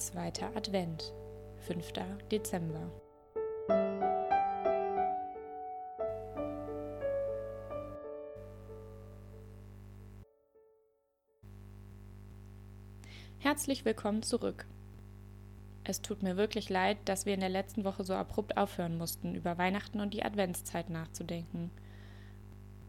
Zweiter Advent, 5. Dezember. Herzlich willkommen zurück. Es tut mir wirklich leid, dass wir in der letzten Woche so abrupt aufhören mussten, über Weihnachten und die Adventszeit nachzudenken.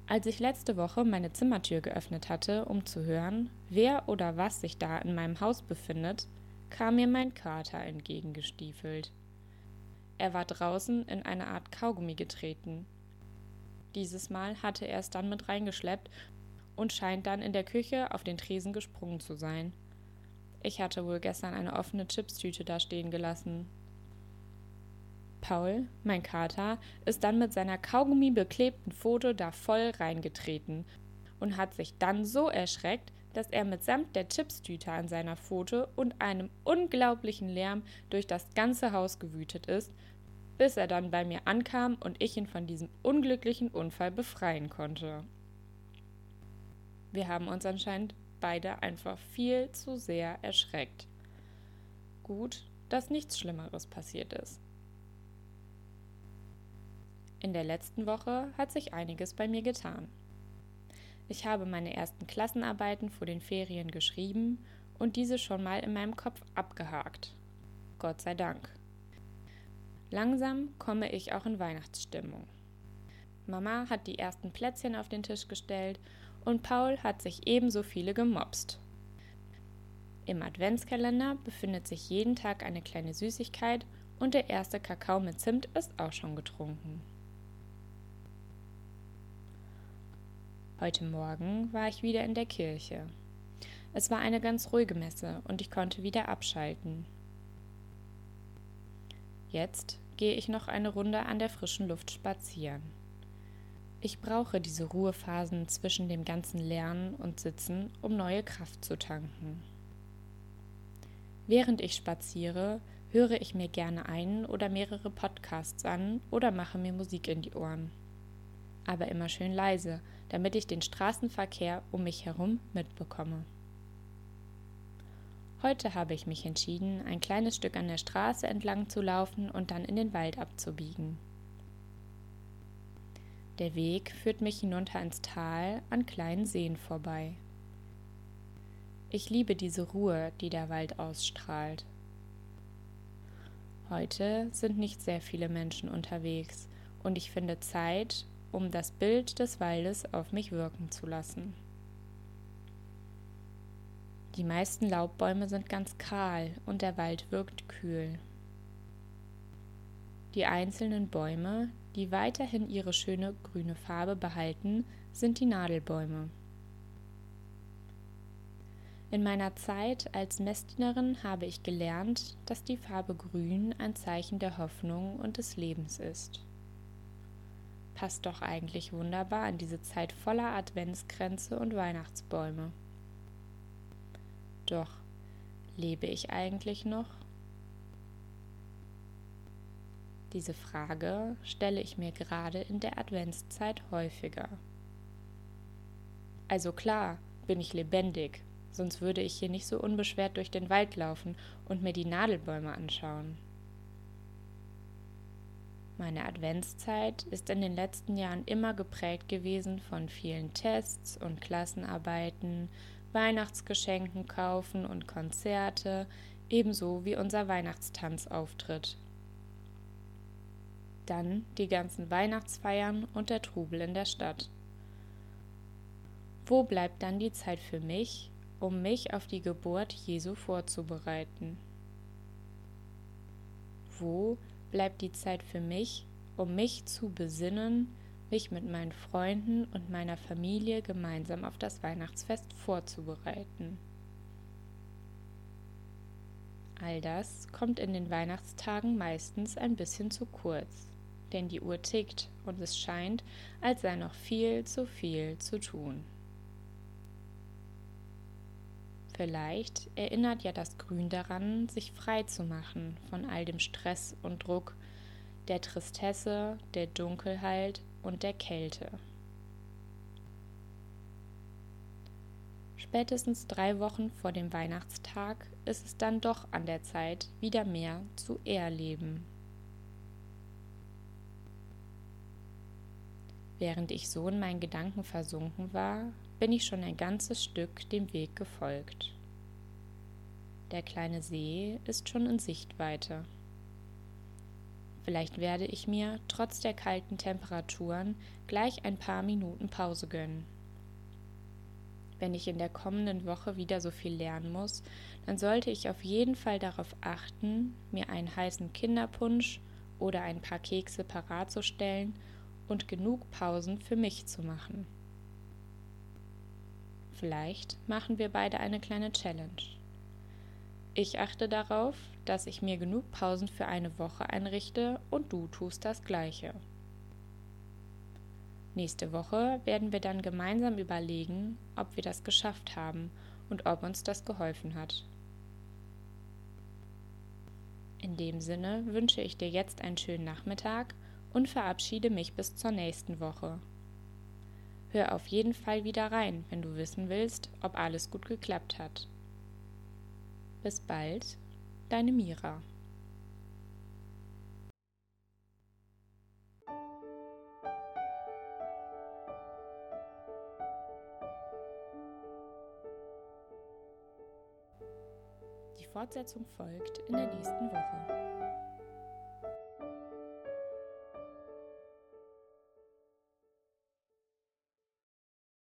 Als ich letzte Woche meine Zimmertür geöffnet hatte, um zu hören, wer oder was sich da in meinem Haus befindet, kam mir mein Kater entgegengestiefelt. Er war draußen in eine Art Kaugummi getreten. Dieses Mal hatte er es dann mit reingeschleppt und scheint dann in der Küche auf den Tresen gesprungen zu sein. Ich hatte wohl gestern eine offene Chipstüte da stehen gelassen. Paul, mein Kater, ist dann mit seiner Kaugummi beklebten Pfote da voll reingetreten und hat sich dann so erschreckt, dass er mitsamt der Chipstüte an seiner Pfote und einem unglaublichen Lärm durch das ganze Haus gewütet ist, bis er dann bei mir ankam und ich ihn von diesem unglücklichen Unfall befreien konnte. Wir haben uns anscheinend beide einfach viel zu sehr erschreckt. Gut, dass nichts Schlimmeres passiert ist. In der letzten Woche hat sich einiges bei mir getan. Ich habe meine ersten Klassenarbeiten vor den Ferien geschrieben und diese schon mal in meinem Kopf abgehakt. Gott sei Dank. Langsam komme ich auch in Weihnachtsstimmung. Mama hat die ersten Plätzchen auf den Tisch gestellt und Paul hat sich ebenso viele gemopst. Im Adventskalender befindet sich jeden Tag eine kleine Süßigkeit und der erste Kakao mit Zimt ist auch schon getrunken. Heute Morgen war ich wieder in der Kirche. Es war eine ganz ruhige Messe und ich konnte wieder abschalten. Jetzt gehe ich noch eine Runde an der frischen Luft spazieren. Ich brauche diese Ruhephasen zwischen dem ganzen Lernen und Sitzen, um neue Kraft zu tanken. Während ich spaziere, höre ich mir gerne einen oder mehrere Podcasts an oder mache mir Musik in die Ohren aber immer schön leise, damit ich den Straßenverkehr um mich herum mitbekomme. Heute habe ich mich entschieden, ein kleines Stück an der Straße entlang zu laufen und dann in den Wald abzubiegen. Der Weg führt mich hinunter ins Tal an kleinen Seen vorbei. Ich liebe diese Ruhe, die der Wald ausstrahlt. Heute sind nicht sehr viele Menschen unterwegs und ich finde Zeit, um das Bild des Waldes auf mich wirken zu lassen. Die meisten Laubbäume sind ganz kahl und der Wald wirkt kühl. Die einzelnen Bäume, die weiterhin ihre schöne grüne Farbe behalten, sind die Nadelbäume. In meiner Zeit als Messdienerin habe ich gelernt, dass die Farbe Grün ein Zeichen der Hoffnung und des Lebens ist passt doch eigentlich wunderbar in diese Zeit voller Adventskränze und Weihnachtsbäume. Doch, lebe ich eigentlich noch? Diese Frage stelle ich mir gerade in der Adventszeit häufiger. Also klar, bin ich lebendig, sonst würde ich hier nicht so unbeschwert durch den Wald laufen und mir die Nadelbäume anschauen. Meine Adventszeit ist in den letzten Jahren immer geprägt gewesen von vielen Tests und Klassenarbeiten, Weihnachtsgeschenken kaufen und Konzerte, ebenso wie unser Weihnachtstanzauftritt. Dann die ganzen Weihnachtsfeiern und der Trubel in der Stadt. Wo bleibt dann die Zeit für mich, um mich auf die Geburt Jesu vorzubereiten? Wo bleibt die Zeit für mich, um mich zu besinnen, mich mit meinen Freunden und meiner Familie gemeinsam auf das Weihnachtsfest vorzubereiten. All das kommt in den Weihnachtstagen meistens ein bisschen zu kurz, denn die Uhr tickt und es scheint, als sei noch viel zu viel zu tun. Vielleicht erinnert ja das Grün daran, sich frei zu machen von all dem Stress und Druck, der Tristesse, der Dunkelheit und der Kälte. Spätestens drei Wochen vor dem Weihnachtstag ist es dann doch an der Zeit, wieder mehr zu erleben. Während ich so in meinen Gedanken versunken war, bin ich schon ein ganzes Stück dem Weg gefolgt. Der kleine See ist schon in Sichtweite. Vielleicht werde ich mir, trotz der kalten Temperaturen, gleich ein paar Minuten Pause gönnen. Wenn ich in der kommenden Woche wieder so viel lernen muss, dann sollte ich auf jeden Fall darauf achten, mir einen heißen Kinderpunsch oder ein paar Kekse parat zu stellen und genug Pausen für mich zu machen. Vielleicht machen wir beide eine kleine Challenge. Ich achte darauf, dass ich mir genug Pausen für eine Woche einrichte und du tust das gleiche. Nächste Woche werden wir dann gemeinsam überlegen, ob wir das geschafft haben und ob uns das geholfen hat. In dem Sinne wünsche ich dir jetzt einen schönen Nachmittag und verabschiede mich bis zur nächsten Woche. Hör auf jeden Fall wieder rein, wenn du wissen willst, ob alles gut geklappt hat. Bis bald, deine Mira. Die Fortsetzung folgt in der nächsten Woche.